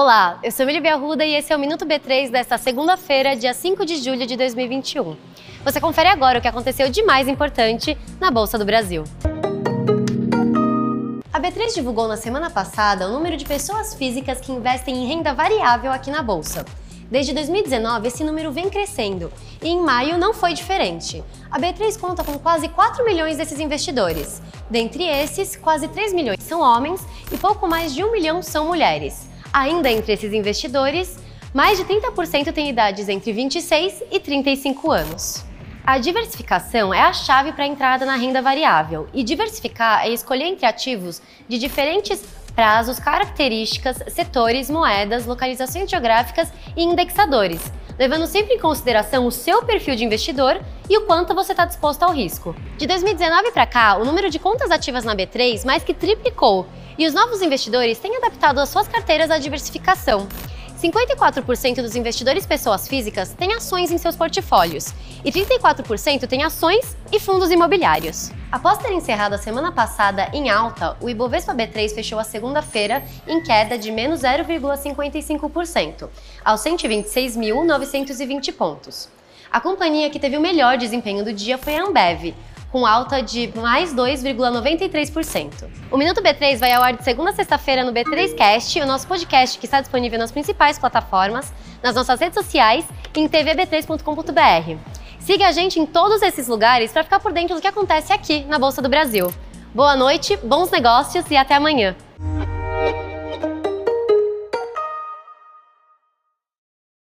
Olá, eu sou Emília Arruda e esse é o Minuto B3 desta segunda-feira, dia 5 de julho de 2021. Você confere agora o que aconteceu de mais importante na Bolsa do Brasil. A B3 divulgou na semana passada o número de pessoas físicas que investem em renda variável aqui na Bolsa. Desde 2019, esse número vem crescendo e em maio não foi diferente. A B3 conta com quase 4 milhões desses investidores. Dentre esses, quase 3 milhões são homens e pouco mais de 1 milhão são mulheres. Ainda entre esses investidores, mais de 30% têm idades entre 26 e 35 anos. A diversificação é a chave para a entrada na renda variável, e diversificar é escolher entre ativos de diferentes prazos, características, setores, moedas, localizações geográficas e indexadores, levando sempre em consideração o seu perfil de investidor e o quanto você está disposto ao risco. De 2019 para cá, o número de contas ativas na B3 mais que triplicou e os novos investidores têm adaptado as suas carteiras à diversificação. 54% dos investidores pessoas físicas têm ações em seus portfólios e 34% têm ações e fundos imobiliários. Após ter encerrado a semana passada em alta, o Ibovespa B3 fechou a segunda-feira em queda de menos 0,55%, aos 126.920 pontos. A companhia que teve o melhor desempenho do dia foi a Ambev, com alta de mais 2,93%. O Minuto B3 vai ao ar de segunda a sexta-feira no B3Cast, o nosso podcast que está disponível nas principais plataformas, nas nossas redes sociais e em tvb3.com.br. Siga a gente em todos esses lugares para ficar por dentro do que acontece aqui na Bolsa do Brasil. Boa noite, bons negócios e até amanhã!